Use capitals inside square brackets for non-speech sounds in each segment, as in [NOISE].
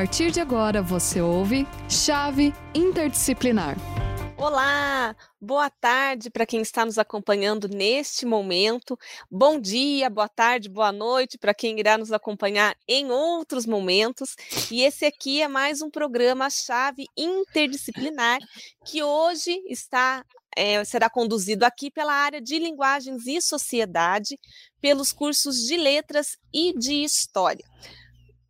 partir de agora você ouve Chave Interdisciplinar. Olá, boa tarde para quem está nos acompanhando neste momento. Bom dia, boa tarde, boa noite para quem irá nos acompanhar em outros momentos. E esse aqui é mais um programa Chave Interdisciplinar que hoje está é, será conduzido aqui pela área de linguagens e sociedade, pelos cursos de letras e de história.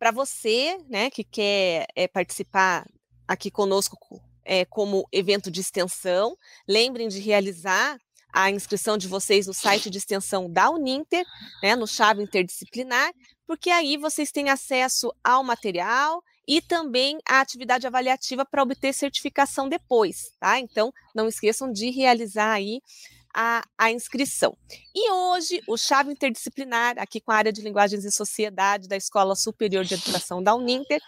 Para você, né, que quer é, participar aqui conosco é, como evento de extensão. Lembrem de realizar a inscrição de vocês no site de extensão da Uninter, né, no chave interdisciplinar, porque aí vocês têm acesso ao material e também à atividade avaliativa para obter certificação depois, tá? Então, não esqueçam de realizar aí a, a, inscrição. E hoje, o Chave Interdisciplinar, aqui com a área de Linguagens e Sociedade da Escola Superior de Educação da Uninter,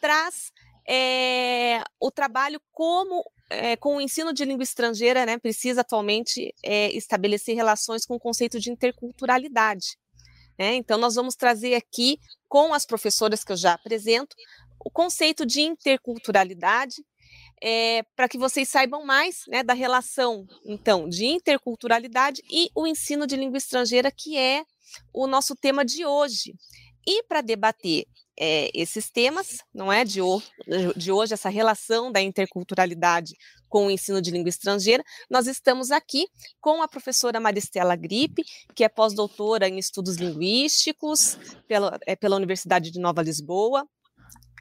traz é, o trabalho como é, com o ensino de língua estrangeira, né, precisa atualmente é, estabelecer relações com o conceito de interculturalidade. Né? Então, nós vamos trazer aqui, com as professoras que eu já apresento, o conceito de interculturalidade, é, para que vocês saibam mais né, da relação, então, de interculturalidade e o ensino de língua estrangeira, que é o nosso tema de hoje. E para debater é, esses temas, não é, de, de hoje, essa relação da interculturalidade com o ensino de língua estrangeira, nós estamos aqui com a professora Maristela Gripe, que é pós-doutora em estudos linguísticos pela, é, pela Universidade de Nova Lisboa,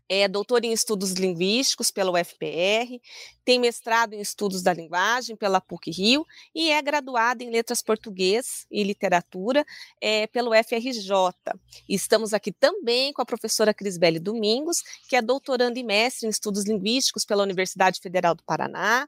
é doutora em estudos linguísticos pela UFPR, tem mestrado em estudos da linguagem pela PUC Rio e é graduada em letras português e literatura é, pelo FRJ. estamos aqui também com a professora Crisbele Domingos, que é doutoranda e mestre em estudos linguísticos pela Universidade Federal do Paraná,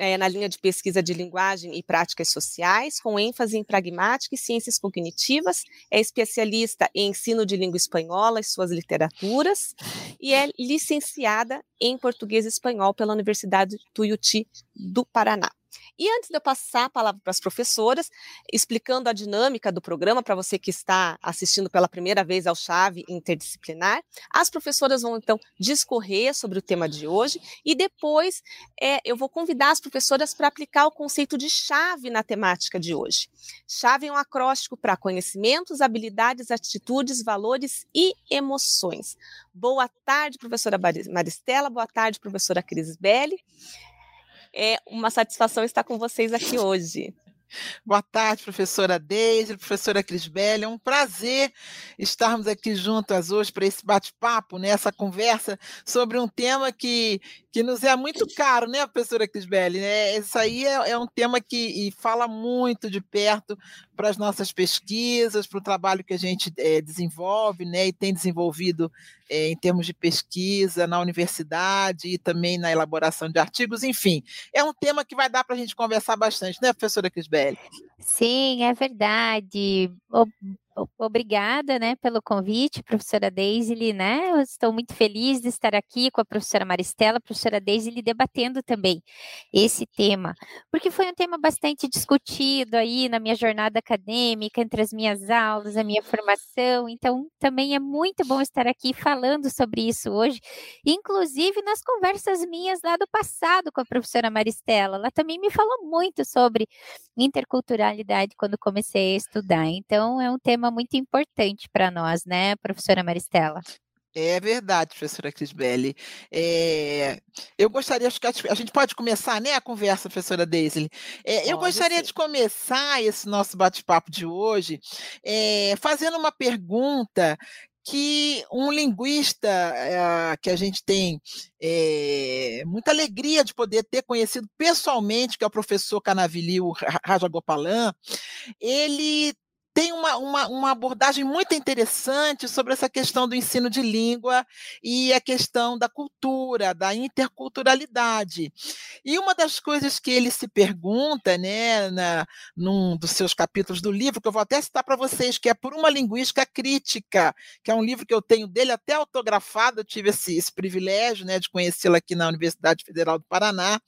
é, na linha de pesquisa de linguagem e práticas sociais, com ênfase em pragmática e ciências cognitivas, é especialista em ensino de língua espanhola e suas literaturas, e é licenciada em português e espanhol pela Universidade Tuiuti do Paraná. E antes de eu passar a palavra para as professoras, explicando a dinâmica do programa para você que está assistindo pela primeira vez ao Chave Interdisciplinar, as professoras vão então discorrer sobre o tema de hoje e depois é, eu vou convidar as professoras para aplicar o conceito de chave na temática de hoje. Chave é um acróstico para conhecimentos, habilidades, atitudes, valores e emoções. Boa tarde, professora Maristela. Boa tarde, professora Cris Belli. É uma satisfação estar com vocês aqui hoje. Boa tarde, professora Deise, professora Crisbelli. É um prazer estarmos aqui juntas hoje para esse bate-papo, né, essa conversa sobre um tema que, que nos é muito caro, né, professora Crisbelli? Né? Isso aí é, é um tema que fala muito de perto para as nossas pesquisas, para o trabalho que a gente é, desenvolve né, e tem desenvolvido é, em termos de pesquisa na universidade e também na elaboração de artigos, enfim, é um tema que vai dar para a gente conversar bastante, né, professora Crisbelli? Sim, é verdade. Obrigada, né, pelo convite, professora Deisy, né? Eu estou muito feliz de estar aqui com a professora Maristela, professora Deisy, debatendo também esse tema, porque foi um tema bastante discutido aí na minha jornada acadêmica, entre as minhas aulas, a minha formação, então também é muito bom estar aqui falando sobre isso hoje, inclusive nas conversas minhas lá do passado com a professora Maristela, ela também me falou muito sobre interculturalidade quando comecei a estudar, então é um tema muito importante para nós, né, professora Maristela? É verdade, professora Crisbelli. É, eu gostaria, acho que a gente pode começar né, a conversa, professora Daisy. É, eu gostaria sim. de começar esse nosso bate-papo de hoje é, fazendo uma pergunta que um linguista é, que a gente tem é, muita alegria de poder ter conhecido pessoalmente, que é o professor Canavilio Rajagopalan, ele tem uma, uma, uma, abordagem muito interessante sobre essa questão do ensino de língua e a questão da cultura, da interculturalidade. E uma das coisas que ele se pergunta, né, na, num dos seus capítulos do livro, que eu vou até citar para vocês, que é Por uma Linguística Crítica, que é um livro que eu tenho dele até autografado, eu tive esse, esse privilégio né, de conhecê-lo aqui na Universidade Federal do Paraná.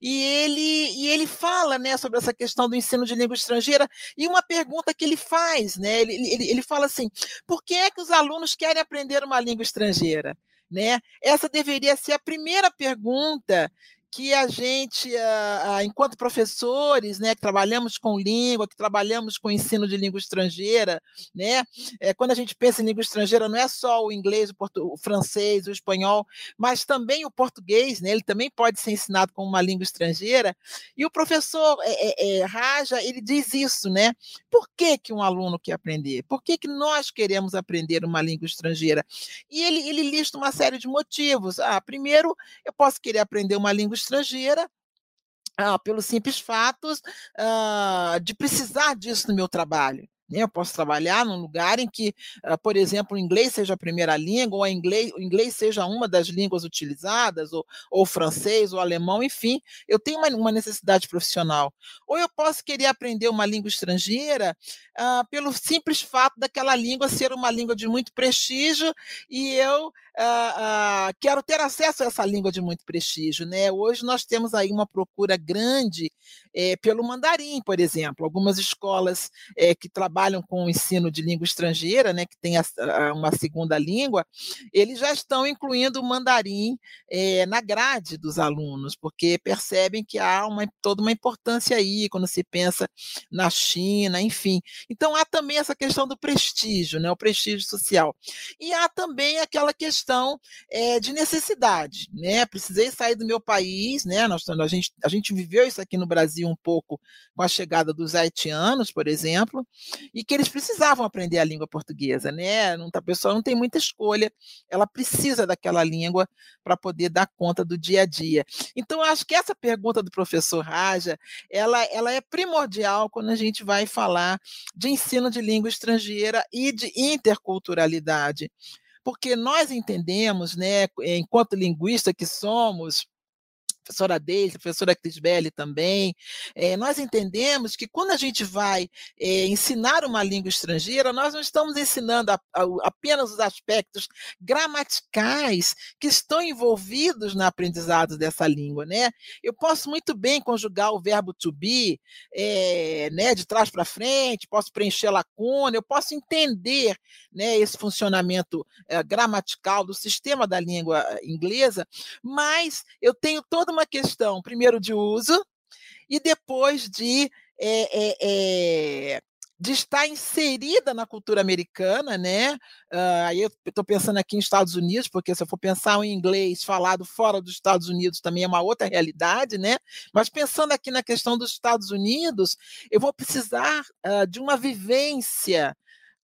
E ele, e ele fala né, sobre essa questão do ensino de língua estrangeira, e uma pergunta que ele ele faz, né? Ele, ele, ele fala assim: por que é que os alunos querem aprender uma língua estrangeira? Né? Essa deveria ser a primeira pergunta que a gente, enquanto professores, né, que trabalhamos com língua, que trabalhamos com ensino de língua estrangeira, né, é, quando a gente pensa em língua estrangeira, não é só o inglês, o, o francês, o espanhol, mas também o português, né, ele também pode ser ensinado como uma língua estrangeira. E o professor é, é, Raja, ele diz isso, né? Por que, que um aluno quer aprender? Por que, que nós queremos aprender uma língua estrangeira? E ele, ele lista uma série de motivos. Ah, primeiro, eu posso querer aprender uma língua estrangeira, ah, pelos simples fatos ah, de precisar disso no meu trabalho. Né? Eu posso trabalhar num lugar em que, ah, por exemplo, o inglês seja a primeira língua, ou inglês, o inglês seja uma das línguas utilizadas, ou, ou francês, ou alemão, enfim, eu tenho uma, uma, necessidade profissional. Ou eu posso querer aprender uma língua estrangeira ah, pelo simples fato daquela língua ser uma língua de muito prestígio e eu ah, quero ter acesso a essa língua de muito prestígio. Né? Hoje nós temos aí uma procura grande é, pelo mandarim, por exemplo. Algumas escolas é, que trabalham com o ensino de língua estrangeira, né, que tem a, a, uma segunda língua, eles já estão incluindo o mandarim é, na grade dos alunos, porque percebem que há uma, toda uma importância aí quando se pensa na China, enfim. Então há também essa questão do prestígio, né, o prestígio social. E há também aquela questão de necessidade, né? Precisei sair do meu país, né? Nós, a, gente, a gente viveu isso aqui no Brasil um pouco com a chegada dos haitianos, por exemplo, e que eles precisavam aprender a língua portuguesa, né? Não, a pessoa não tem muita escolha, ela precisa daquela língua para poder dar conta do dia a dia. Então, acho que essa pergunta do professor Raja, ela, ela é primordial quando a gente vai falar de ensino de língua estrangeira e de interculturalidade porque nós entendemos, né, enquanto linguista que somos, professora Deise, professora Crisbelli também, é, nós entendemos que quando a gente vai é, ensinar uma língua estrangeira, nós não estamos ensinando a, a, apenas os aspectos gramaticais que estão envolvidos no aprendizado dessa língua, né? Eu posso muito bem conjugar o verbo to be, é, né, de trás para frente, posso preencher lacuna, eu posso entender, né, esse funcionamento gramatical do sistema da língua inglesa, mas eu tenho toda uma questão, primeiro, de uso, e depois de, é, é, é, de estar inserida na cultura americana, né? Uh, aí eu estou pensando aqui em Estados Unidos, porque se eu for pensar em inglês falado fora dos Estados Unidos também é uma outra realidade, né? Mas pensando aqui na questão dos Estados Unidos, eu vou precisar uh, de uma vivência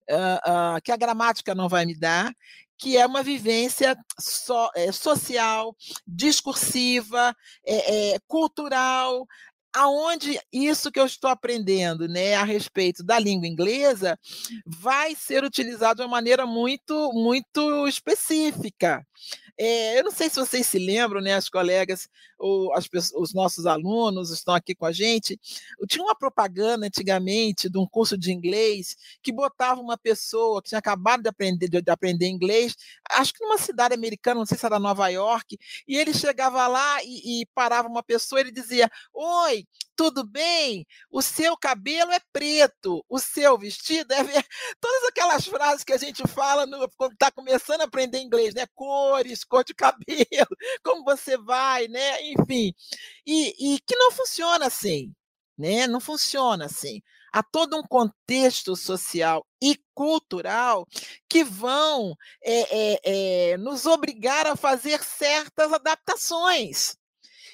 Uh, uh, que a gramática não vai me dar, que é uma vivência so, é, social, discursiva, é, é, cultural, aonde isso que eu estou aprendendo, né, a respeito da língua inglesa, vai ser utilizado de uma maneira muito, muito específica. É, eu não sei se vocês se lembram, né, as colegas, ou as, os nossos alunos estão aqui com a gente. Tinha uma propaganda antigamente de um curso de inglês que botava uma pessoa que tinha acabado de aprender, de, de aprender inglês, acho que numa cidade americana, não sei se era Nova York, e ele chegava lá e, e parava uma pessoa e ele dizia: Oi, tudo bem? O seu cabelo é preto, o seu vestido é ver [LAUGHS] todas aquelas frases que a gente fala no, quando está começando a aprender inglês, né? Cores, cor de [LAUGHS] cabelo, como você vai, né? Enfim, e, e que não funciona assim, né? Não funciona assim. Há todo um contexto social e cultural que vão é, é, é, nos obrigar a fazer certas adaptações.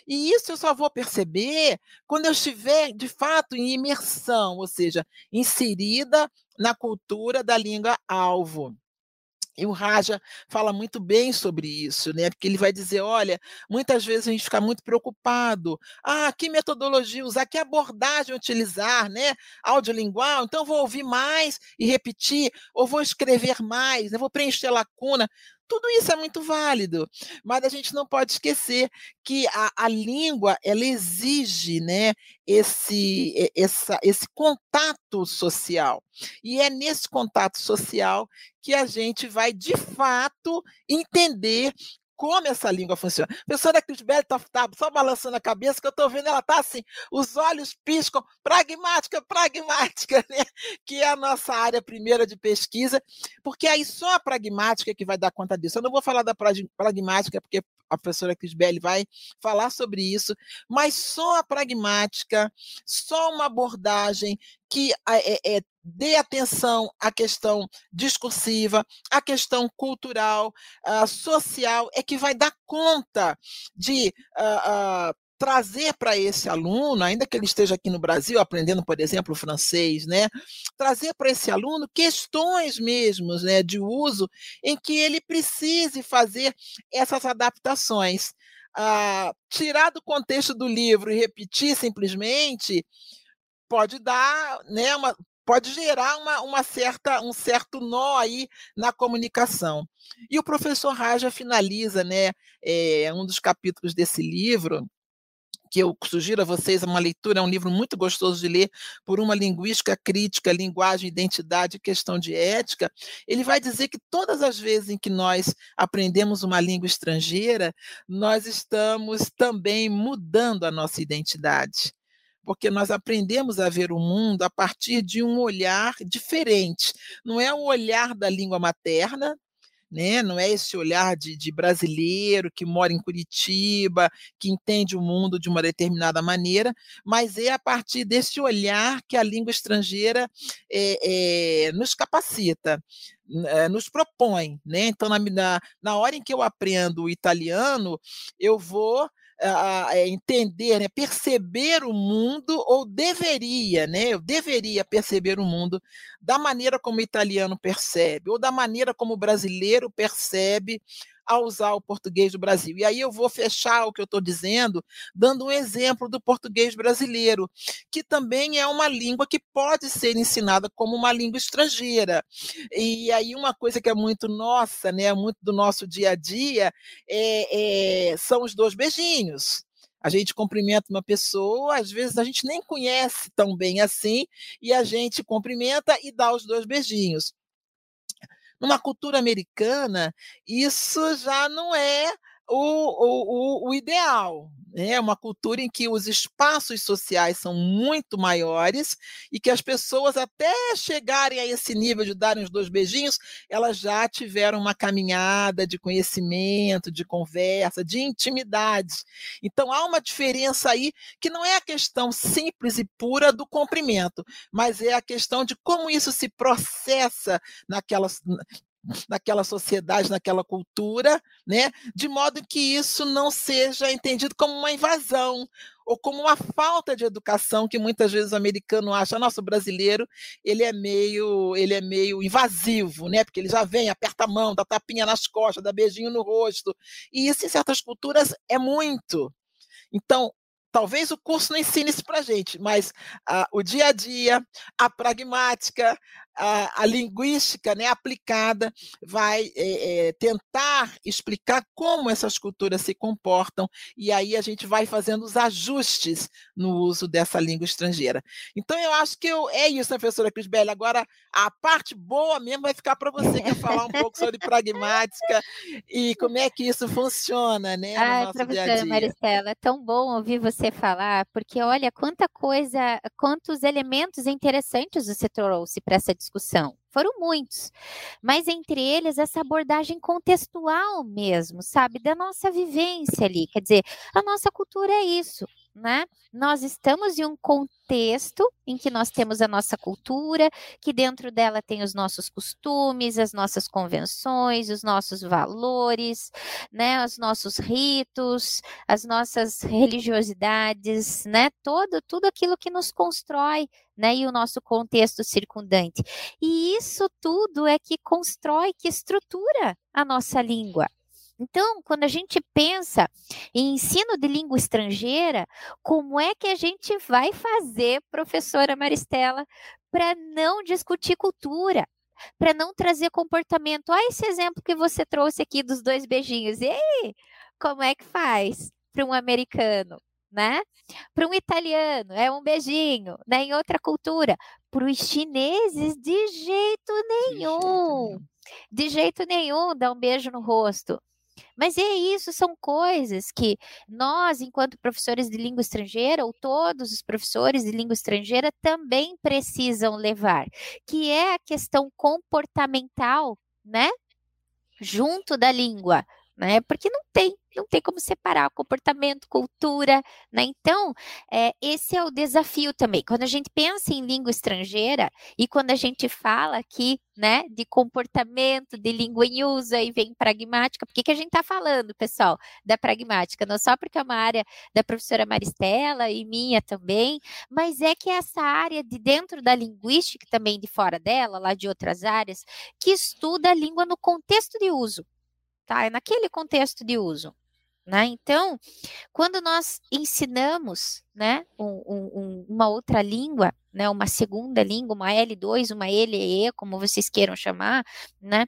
E isso eu só vou perceber quando eu estiver, de fato, em imersão, ou seja, inserida na cultura da língua alvo. E o Raja fala muito bem sobre isso, né? Porque ele vai dizer: olha, muitas vezes a gente fica muito preocupado. Ah, que metodologia usar, que abordagem utilizar, né? Audiolingual, então vou ouvir mais e repetir, ou vou escrever mais, né? vou preencher lacuna. Tudo isso é muito válido, mas a gente não pode esquecer que a, a língua ela exige né, esse, essa, esse contato social. E é nesse contato social que a gente vai, de fato, entender como essa língua funciona. A professora Crisbelli está tá só balançando a cabeça, que eu estou vendo, ela está assim, os olhos piscam, pragmática, pragmática, [LAUGHS] né? que é a nossa área primeira de pesquisa, porque aí só a pragmática que vai dar conta disso. Eu não vou falar da pragmática, porque a professora Crisbelli vai falar sobre isso, mas só a pragmática, só uma abordagem que é, é, dê atenção à questão discursiva, à questão cultural, uh, social, é que vai dar conta de uh, uh, trazer para esse aluno, ainda que ele esteja aqui no Brasil aprendendo, por exemplo, francês, né, trazer para esse aluno questões mesmo, né, de uso em que ele precise fazer essas adaptações. Ah, tirar do contexto do livro e repetir simplesmente pode dar, né, uma, pode gerar uma, uma, certa, um certo nó aí na comunicação. E o professor Raja finaliza, né, é, um dos capítulos desse livro, que eu sugiro a vocês uma leitura, é um livro muito gostoso de ler, por uma linguística crítica, linguagem, identidade, questão de ética. Ele vai dizer que todas as vezes em que nós aprendemos uma língua estrangeira, nós estamos também mudando a nossa identidade. Porque nós aprendemos a ver o mundo a partir de um olhar diferente. Não é o olhar da língua materna, né? não é esse olhar de, de, brasileiro que mora em Curitiba, que entende o mundo de uma determinada maneira, mas é a partir desse olhar que a língua estrangeira é, é, nos capacita. É, nos propõe, né? Então, na, na hora em que eu aprendo o italiano, eu vou a, entender, né, perceber o mundo, ou deveria, né, eu deveria perceber o mundo da maneira como o italiano percebe, ou da maneira como o brasileiro percebe a usar o português do Brasil. E aí eu vou fechar o que eu estou dizendo, dando um exemplo do português brasileiro, que também é uma língua que pode ser ensinada como uma língua estrangeira. E aí uma coisa que é muito nossa, né, muito do nosso dia a dia, é, é, são os dois beijinhos. A gente cumprimenta uma pessoa, às vezes a gente nem conhece tão bem assim, e a gente cumprimenta e dá os dois beijinhos. Numa cultura americana, isso já não é o, o, o, ideal. É uma cultura em que os espaços sociais são muito maiores e que as pessoas, até chegarem a esse nível de darem os dois beijinhos, elas já tiveram uma caminhada de conhecimento, de conversa, de intimidade. Então há uma diferença aí que não é a questão simples e pura do cumprimento, mas é a questão de como isso se processa naquelas naquela sociedade, naquela cultura, né? De modo que isso não seja entendido como uma invasão ou como uma falta de educação que muitas vezes o americano acha, nosso brasileiro, ele é meio, ele é meio invasivo, né? Porque ele já vem, aperta a mão, dá tapinha nas costas, dá beijinho no rosto. E isso em certas culturas é muito. Então, talvez o curso não ensine isso para a gente, mas o dia a dia, a pragmática, a, a linguística né, aplicada vai é, é, tentar explicar como essas culturas se comportam, e aí a gente vai fazendo os ajustes no uso dessa língua estrangeira. Então, eu acho que eu, é isso, né, professora Crisbelli. Agora, a parte boa mesmo vai ficar para você, que é falar um pouco sobre pragmática e como é que isso funciona né, no Ai, nosso professora dia a dia. Maristela, é tão bom ouvir você falar, porque olha quanta coisa, quantos elementos interessantes você trouxe para essa discussão discussão. Foram muitos, mas entre eles essa abordagem contextual mesmo, sabe, da nossa vivência ali. Quer dizer, a nossa cultura é isso, né? Nós estamos em um contexto em que nós temos a nossa cultura, que dentro dela tem os nossos costumes, as nossas convenções, os nossos valores, né, os nossos ritos, as nossas religiosidades, né, todo tudo aquilo que nos constrói, né, e o nosso contexto circundante. E isso tudo é que constrói, que estrutura a nossa língua. Então, quando a gente pensa em ensino de língua estrangeira, como é que a gente vai fazer, professora Maristela, para não discutir cultura? Para não trazer comportamento. Olha esse exemplo que você trouxe aqui dos dois beijinhos. E aí, como é que faz para um americano? né? Para um italiano é um beijinho, né? Em outra cultura, para os chineses de jeito nenhum, de jeito nenhum, de jeito nenhum dá um beijo no rosto. Mas é isso, são coisas que nós, enquanto professores de língua estrangeira, ou todos os professores de língua estrangeira, também precisam levar, que é a questão comportamental, né? Junto da língua, né? Porque não tem, não tem como separar comportamento, cultura, né? Então, é, esse é o desafio também. Quando a gente pensa em língua estrangeira e quando a gente fala aqui, né, de comportamento, de língua em uso, aí vem pragmática. Por que, que a gente está falando, pessoal, da pragmática? Não só porque é uma área da professora Maristela e minha também, mas é que essa área de dentro da linguística, também de fora dela, lá de outras áreas, que estuda a língua no contexto de uso tá? É naquele contexto de uso. Né? Então, quando nós ensinamos né, um, um, uma outra língua, né, uma segunda língua, uma L2, uma LE, como vocês queiram chamar, né,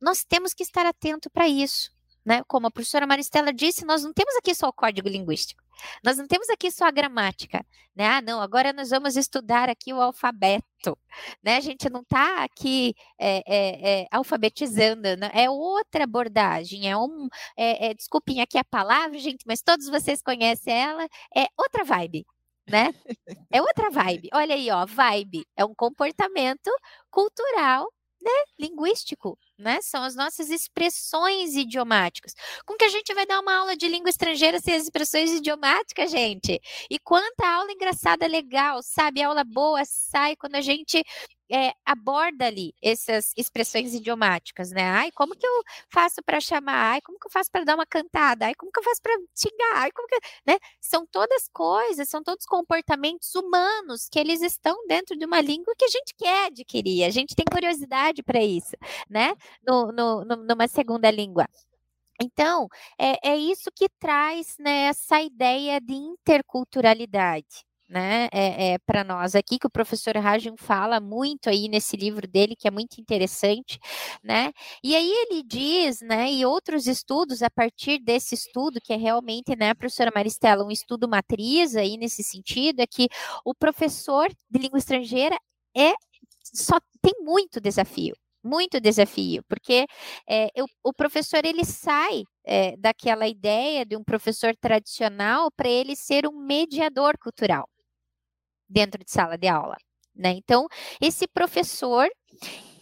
nós temos que estar atento para isso. Né? Como a professora Maristela disse, nós não temos aqui só o código linguístico. Nós não temos aqui só a gramática, né? Ah, não, agora nós vamos estudar aqui o alfabeto, né? A gente não está aqui é, é, é, alfabetizando, né? é outra abordagem, é um, é, é, desculpem aqui a palavra, gente, mas todos vocês conhecem ela, é outra vibe, né? [LAUGHS] É outra vibe. Olha aí, ó, vibe é um comportamento cultural né, linguístico, né? São as nossas expressões idiomáticas. Como que a gente vai dar uma aula de língua estrangeira sem as expressões idiomáticas, gente? E quanta aula engraçada, legal, sabe? Aula boa sai quando a gente é, aborda ali essas expressões idiomáticas, né? Ai, como que eu faço para chamar? Ai, como que eu faço para dar uma cantada? Ai, como que eu faço para xingar? Ai, como que, né? São todas coisas, são todos comportamentos humanos que eles estão dentro de uma língua que a gente quer adquirir. A gente tem curiosidade para isso, né? No, no, no, numa segunda língua. Então, é, é isso que traz né, essa ideia de interculturalidade né, é, é para nós aqui, que o professor Rajin fala muito aí nesse livro dele, que é muito interessante, né, e aí ele diz, né, e outros estudos, a partir desse estudo, que é realmente, né, professora Maristela, um estudo matriz aí nesse sentido, é que o professor de língua estrangeira é só tem muito desafio, muito desafio, porque é, eu, o professor ele sai é, daquela ideia de um professor tradicional para ele ser um mediador cultural dentro de sala de aula. Né? Então, esse professor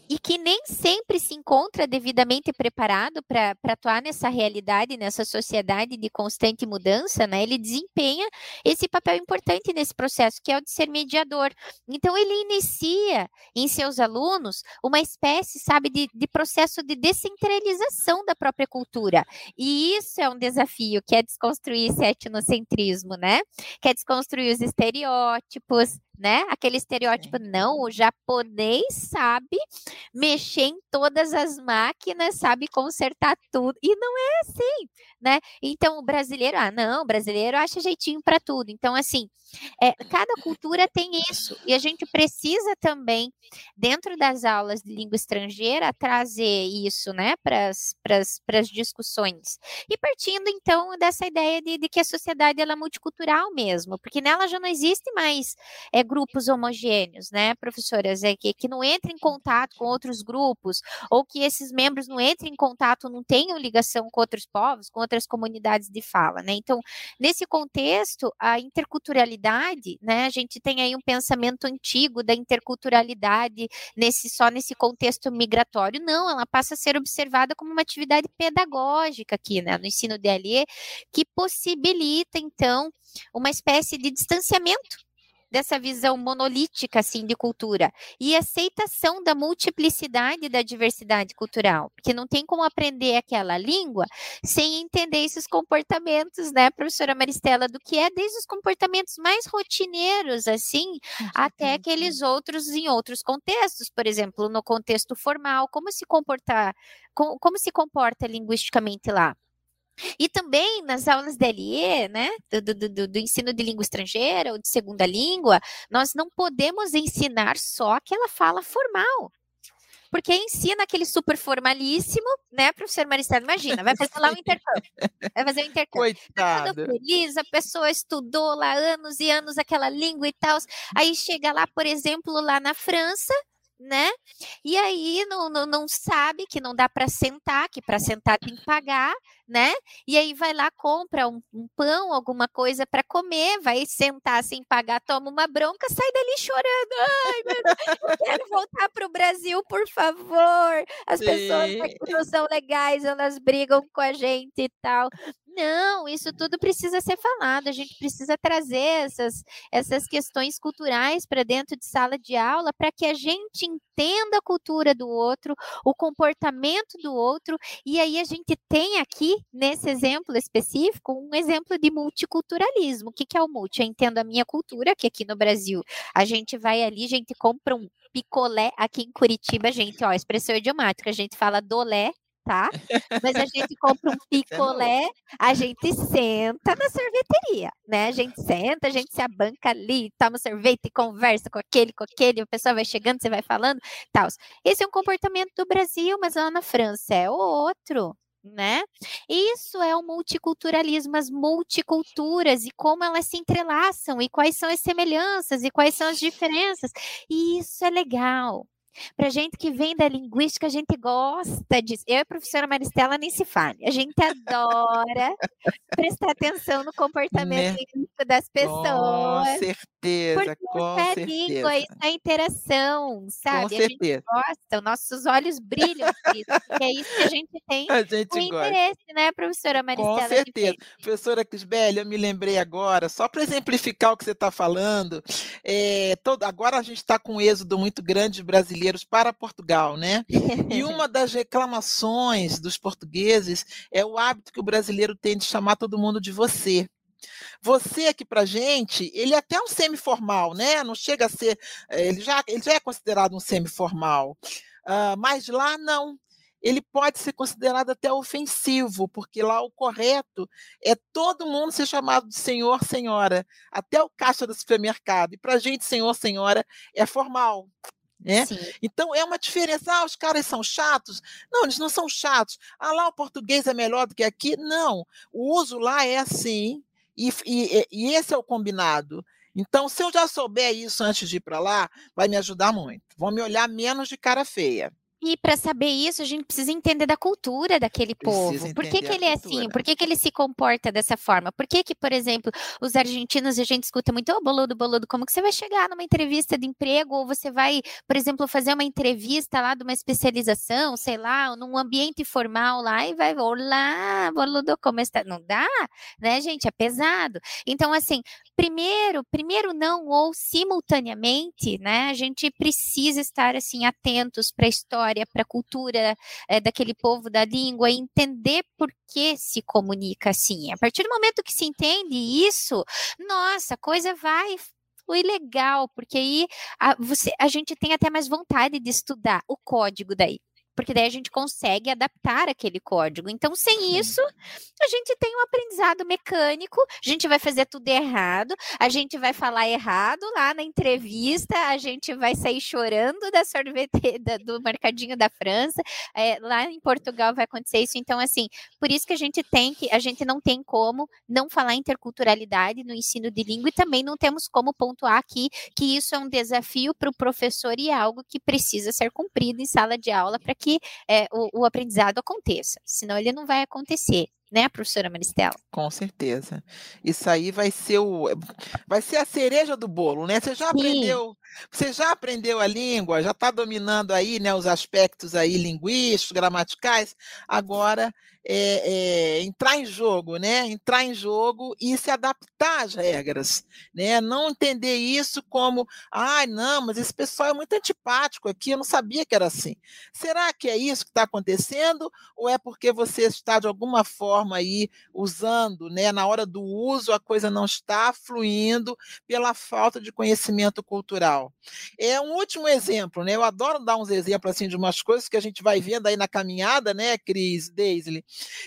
e que nem sempre se encontra devidamente preparado para atuar nessa realidade, nessa sociedade de constante mudança, né? Ele desempenha esse papel importante nesse processo, que é o de ser mediador. Então, ele inicia em seus alunos uma espécie, sabe, de, de processo de descentralização da própria cultura. E isso é um desafio, que é desconstruir esse etnocentrismo, né? Que é desconstruir os estereótipos, né? Aquele estereótipo, não, o japonês sabe mexer em todas as máquinas, sabe consertar tudo. E não é assim, né? Então, o brasileiro, ah, não, o brasileiro acha jeitinho para tudo. Então, assim, é, cada cultura tem isso. E a gente precisa também, dentro das aulas de língua estrangeira, trazer isso, né, para as discussões. E partindo, então, dessa ideia de, de, que a sociedade ela é multicultural mesmo, porque nela já não existe mais é, grupos homogêneos, né, professoras? É que, que não entra em contato com outros grupos, ou que esses membros não entrem em contato, não tenham ligação com outros povos, com outras comunidades de fala, né? Então, nesse contexto, a interculturalidade, né? A gente tem aí um pensamento antigo da interculturalidade nesse só nesse contexto migratório. Não, ela passa a ser observada como uma atividade pedagógica aqui, né? No ensino DLE, que possibilita, então, uma espécie de distanciamento dessa visão monolítica assim de cultura e aceitação da multiplicidade e da diversidade cultural, porque não tem como aprender aquela língua sem entender esses comportamentos, né, professora Maristela, do que é desde os comportamentos mais rotineiros assim, até aqueles outros em outros contextos, por exemplo, no contexto formal, como se comportar, como, como se comporta linguisticamente lá. E também nas aulas DLE, né, do, do, do, do, ensino de língua estrangeira ou de segunda língua, nós não podemos ensinar só aquela fala formal. Porque ensina aquele super formalíssimo, né, professor Maristela? Imagina, vai fazer lá o [LAUGHS] intercâmbio. Vai fazer o intercâmbio. Tá Coitada. feliz, a pessoa estudou lá anos e anos aquela língua e tal. Aí chega lá, por exemplo, lá na França, né? E aí não, não, não sabe que não dá para sentar, que para sentar tem que pagar, né? E aí vai lá, compra um, um pão, alguma coisa para comer, vai sentar sem pagar, toma uma bronca, sai dali chorando. Ai, meu Deus, eu quero voltar para o Brasil, por favor. As Sim. pessoas aqui não são legais, elas brigam com a gente e tal. Não, isso tudo precisa ser falado. A gente precisa trazer essas, essas questões culturais para dentro de sala de aula para que a gente entenda a cultura do outro, o comportamento do outro. E aí a gente tem aqui, nesse exemplo específico, um exemplo de multiculturalismo. O que, que é o multi? Eu entendo a minha cultura, que aqui no Brasil a gente vai ali, a gente compra um picolé aqui em Curitiba, gente, ó, expressão idiomática, a gente fala dolé tá? Mas a gente compra um [LAUGHS] é picolé, a gente senta na sorveteria, né? A gente senta, a gente se abanca ali, toma sorvete e conversa com aquele, com aquele, a pessoa vai chegando, você vai falando, tal. Esse é um comportamento do Brasil, mas lá na França é outro. Né? Isso é o multiculturalismo, as multiculturas e como elas se entrelaçam e quais são as semelhanças e quais são as diferenças. E isso é legal. Para gente que vem da linguística, a gente gosta disso. Eu e a professora Maristela nem se fale. A gente adora prestar atenção no comportamento né? das pessoas. Com certeza, porque com é certeza. língua, isso é interação, sabe? Com certeza. A gente gosta, nossos olhos brilham porque é isso que a gente tem a gente o interesse, né, professora Maristela? Com certeza. Professora Crisbelli, eu me lembrei agora, só para exemplificar o que você está falando, é, todo, agora a gente está com um êxodo muito grande brasileiro brasileiros para Portugal, né? E [LAUGHS] uma das reclamações dos portugueses é o hábito que o brasileiro tem de chamar todo mundo de você. Você aqui para gente, ele é até um semiformal, né? Não chega a ser, eh, ele já, ele já é considerado um semiformal, uh, mas lá não ele pode ser considerado até ofensivo, porque lá o correto é todo mundo ser chamado de senhor, senhora, até o caixa do supermercado. E para a gente, senhor, senhora, é formal. Né? Então é uma diferença. Ah, os caras são chatos. Não, eles não são chatos. Ah, lá o português é melhor do que aqui. Não, o uso lá é assim, e, e, e esse é o combinado. Então, se eu já souber isso antes de ir para lá, vai me ajudar muito. Vão me olhar menos de cara feia. E para saber isso, a gente precisa entender da cultura daquele povo. Por que, que ele é assim? Por que, que ele se comporta dessa forma? Por que, que, por exemplo, os argentinos, a gente escuta muito, ô oh, boludo, boludo, como que você vai chegar numa entrevista de emprego? Ou você vai, por exemplo, fazer uma entrevista lá de uma especialização, sei lá, num ambiente formal lá e vai, olá, boludo, como está? Não dá, né, gente? É pesado. Então, assim, primeiro, primeiro não, ou simultaneamente, né, a gente precisa estar, assim, atentos para a história história, para a cultura é, daquele povo, da língua, e entender por que se comunica assim. A partir do momento que se entende isso, nossa, a coisa vai foi legal, porque aí a, você, a gente tem até mais vontade de estudar o código daí porque daí a gente consegue adaptar aquele código. Então, sem isso, a gente tem um aprendizado mecânico, a gente vai fazer tudo errado, a gente vai falar errado lá na entrevista, a gente vai sair chorando da sorvete [LAUGHS] do mercadinho da França, é, lá em Portugal vai acontecer isso. Então, assim, por isso que a gente tem que, a gente não tem como não falar interculturalidade no ensino de língua e também não temos como pontuar aqui que isso é um desafio para o professor e é algo que precisa ser cumprido em sala de aula para que que é, o, o aprendizado aconteça, senão ele não vai acontecer né, professora Maristela? Com certeza. Isso aí vai ser o vai ser a cereja do bolo, né? Você já Sim. aprendeu, você já aprendeu a língua, já está dominando aí, né, os aspectos aí linguísticos, gramaticais. Agora é, é, entrar em jogo, né? Entrar em jogo e se adaptar às regras, né? Não entender isso como, ai, ah, não, mas esse pessoal é muito antipático aqui, eu não sabia que era assim. Será que é isso que está acontecendo ou é porque você está de alguma forma forma aí usando, né? Na hora do uso a coisa não está fluindo pela falta de conhecimento cultural. É um último exemplo, né? Eu adoro dar uns exemplos assim de umas coisas que a gente vai vendo aí na caminhada, né, Cris, Daisley?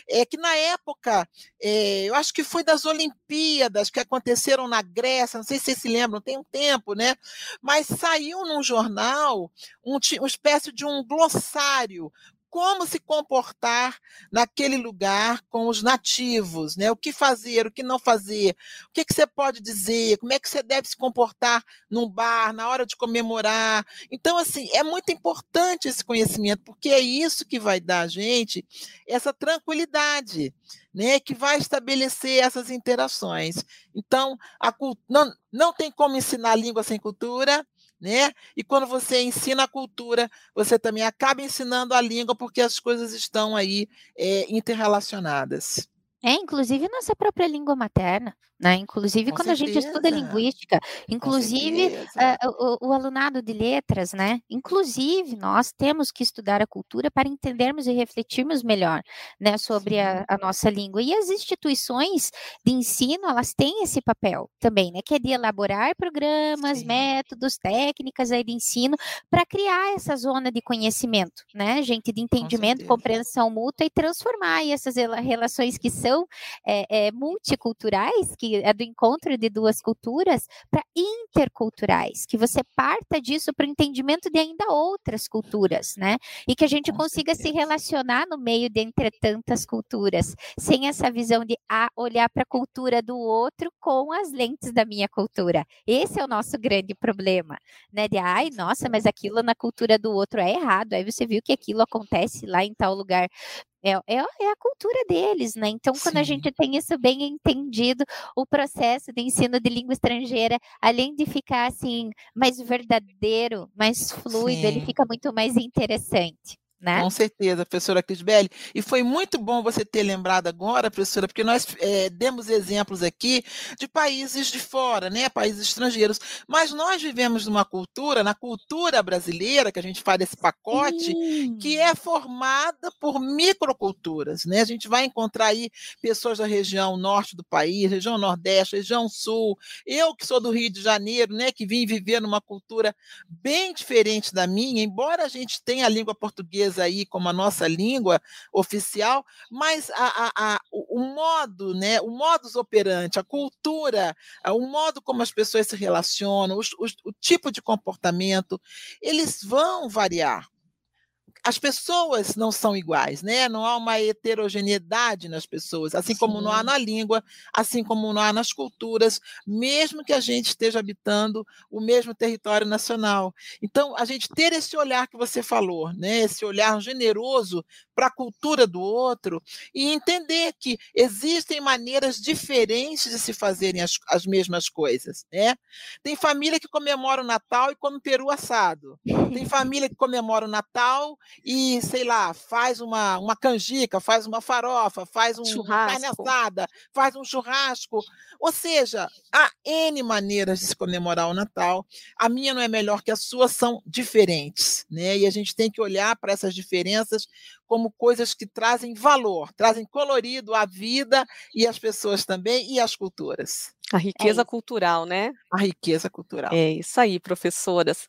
É que na época, é, eu acho que foi das Olimpíadas que aconteceram na Grécia, não sei se vocês se lembram, tem um tempo, né? Mas saiu num jornal um, uma espécie de um glossário como se comportar naquele lugar com os nativos, né? O que fazer, o que não fazer, o que, que você pode dizer, como é que você deve se comportar num bar, na hora de comemorar. Então, assim, é muito importante esse conhecimento, porque é isso que vai dar a gente essa tranquilidade, né? Que vai estabelecer essas interações. Então, a, não, não tem como ensinar língua sem cultura, né? E quando você ensina a cultura, você também acaba ensinando a língua, porque as coisas estão aí é, interrelacionadas. É, inclusive nossa própria língua materna. Né? Inclusive, Com quando certeza. a gente estuda linguística, inclusive uh, o, o, alunado de letras, né? Inclusive, nós temos que estudar a cultura para entendermos e refletirmos melhor né, sobre a, a, nossa língua. E as instituições de ensino, elas têm esse papel também, né? Que é de elaborar programas, Sim. métodos, técnicas aí de ensino para criar essa zona de conhecimento, né? Gente, de entendimento, Com compreensão mútua e transformar essas relações que são é, é, multiculturais, que é do encontro de duas culturas para interculturais, que você parta disso para o entendimento de ainda outras culturas, né? E que a gente Com consiga certeza. se relacionar no meio de entre tantas culturas, sem essa visão de ah, olhar para a cultura do outro com as lentes da minha cultura. Esse é o nosso grande problema, né? De ai, nossa, mas aquilo na cultura do outro é errado. Aí você viu que aquilo acontece lá em tal lugar. É, é, é, a cultura deles, né? Então, quando Sim. a gente tem isso bem entendido, o processo de ensino de língua estrangeira, além de ficar assim mais verdadeiro, mais fluido, Sim. ele fica muito mais interessante. Né? Com certeza, professora Crisbelli. E foi muito bom você ter lembrado agora, professora, porque nós é, demos exemplos aqui de países de fora, né? países estrangeiros. Mas nós vivemos numa cultura, na cultura brasileira, que a gente faz esse pacote, Sim. que é formada por microculturas. Né? A gente vai encontrar aí pessoas da região norte do país, região nordeste, região sul. Eu, que sou do Rio de Janeiro, né? que vim viver numa cultura bem diferente da minha, embora a gente tenha a língua portuguesa aí como a nossa língua oficial, mas a, a, a, o, o, modo, né, o modus operandi, a cultura, o modo como as pessoas se relacionam, os, os, o tipo de comportamento, eles vão variar as pessoas não são iguais, né? Não há uma heterogeneidade nas pessoas, assim Sim. como não há na língua, assim como não há nas culturas, mesmo que a gente esteja habitando o mesmo território nacional. Então, a gente ter esse olhar que você falou, né? Esse olhar generoso para a cultura do outro e entender que existem maneiras diferentes de se fazerem as, as mesmas coisas, né? Tem família que comemora o Natal e come peru assado. Tem [LAUGHS] família que comemora o Natal e, sei lá, faz uma, uma canjica, faz uma farofa, faz um churrasco. carne assada, faz um churrasco. Ou seja, há N maneiras de se comemorar o Natal. A minha não é melhor que a sua, são diferentes, né? E a gente tem que olhar para essas diferenças como coisas que trazem valor, trazem colorido à vida e às pessoas também e às culturas. A riqueza é cultural, né? A riqueza cultural. É isso aí, professoras.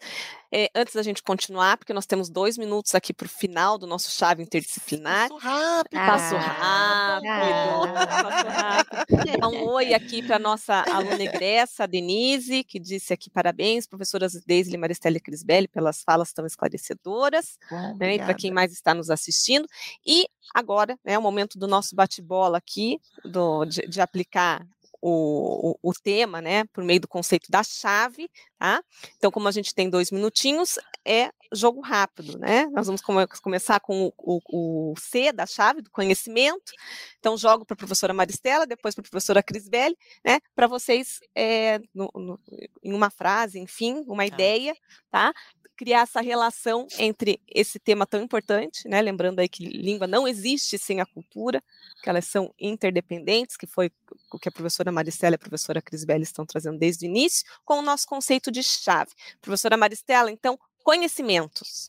É, antes da gente continuar, porque nós temos dois minutos aqui para o final do nosso chave interdisciplinar. Passo rápido. Passo rápido. Ah, passo rápido. Então, um oi aqui para a nossa aluna egressa, a Denise, que disse aqui parabéns, professoras Deise, Maristela e Crisbelli, pelas falas tão esclarecedoras. Bom, né, e para quem mais está nos assistindo. E agora, é né, o momento do nosso bate-bola aqui, do, de, de aplicar o, o, o, tema, né, por meio do conceito da chave, tá? Então, como a gente tem dois minutinhos, é jogo rápido, né? Nós vamos come começar com o, o, C da chave, do conhecimento. Então, jogo para a professora Maristela, depois para a professora Crisbelli, né? Para vocês, é, no, no, em uma frase, enfim, uma tá. ideia, tá? Criar essa relação entre esse tema tão importante, né? Lembrando aí que língua não existe sem a cultura, que elas são interdependentes, que foi o que a professora Maristela e a professora Crisbelli estão trazendo desde o início, com o nosso conceito de chave. Professora Maristela, então, conhecimentos.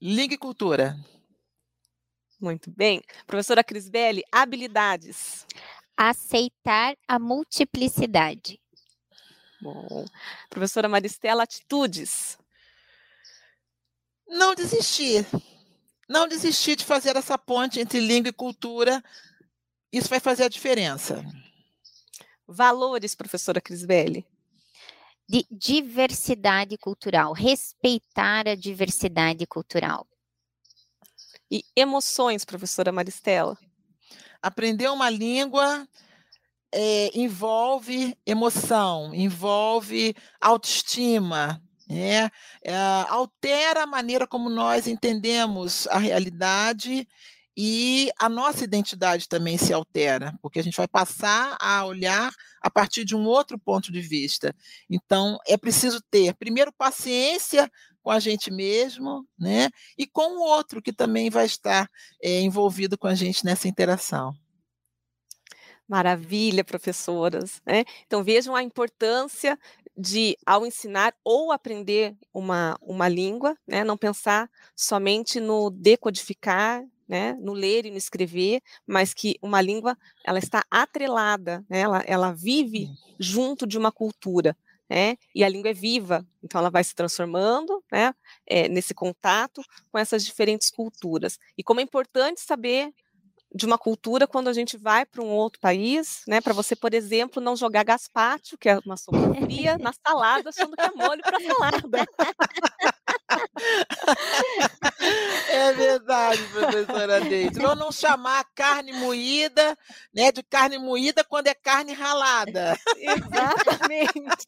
Língua e cultura. Muito bem. Professora Crisbelli, habilidades. Aceitar a multiplicidade. Bom. Professora Maristela, atitudes. Não desistir. Não desistir de fazer essa ponte entre língua e cultura. Isso vai fazer a diferença. Valores, professora Crisbelli. De diversidade cultural, respeitar a diversidade cultural. e emoções, professora Maristela? Aprender uma língua é, envolve emoção, envolve autoestima, é, altera a maneira como nós entendemos a realidade e a nossa identidade também se altera, porque a gente vai passar a olhar a partir de um outro ponto de vista. Então, é preciso ter, primeiro, paciência com a gente mesmo, né? E com o outro que também vai estar é, envolvido com a gente nessa interação. Maravilha, professoras. Né? Então vejam a importância de, ao ensinar ou aprender uma, uma língua, né, não pensar somente no decodificar, né, no ler e no escrever, mas que uma língua ela está atrelada, né, ela, ela vive junto de uma cultura. Né, e a língua é viva, então ela vai se transformando né, é, nesse contato com essas diferentes culturas. E como é importante saber de uma cultura quando a gente vai para um outro país, né? Para você, por exemplo, não jogar gaspacho, que é uma [LAUGHS] sopa fria, na salada, achando que é molho para salada. É verdade, professora Deide. Ou não chamar carne moída, né, de carne moída quando é carne ralada. Exatamente.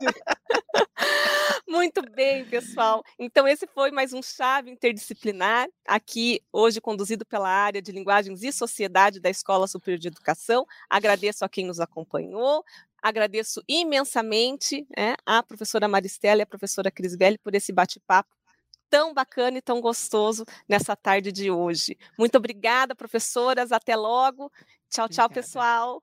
Muito bem, pessoal. Então, esse foi mais um Chave Interdisciplinar, aqui hoje conduzido pela área de Linguagens e Sociedade da Escola Superior de Educação. Agradeço a quem nos acompanhou. Agradeço imensamente né, a professora Maristela e a professora Crisbelli por esse bate-papo tão bacana e tão gostoso nessa tarde de hoje. Muito obrigada, professoras. Até logo. Tchau, tchau, pessoal.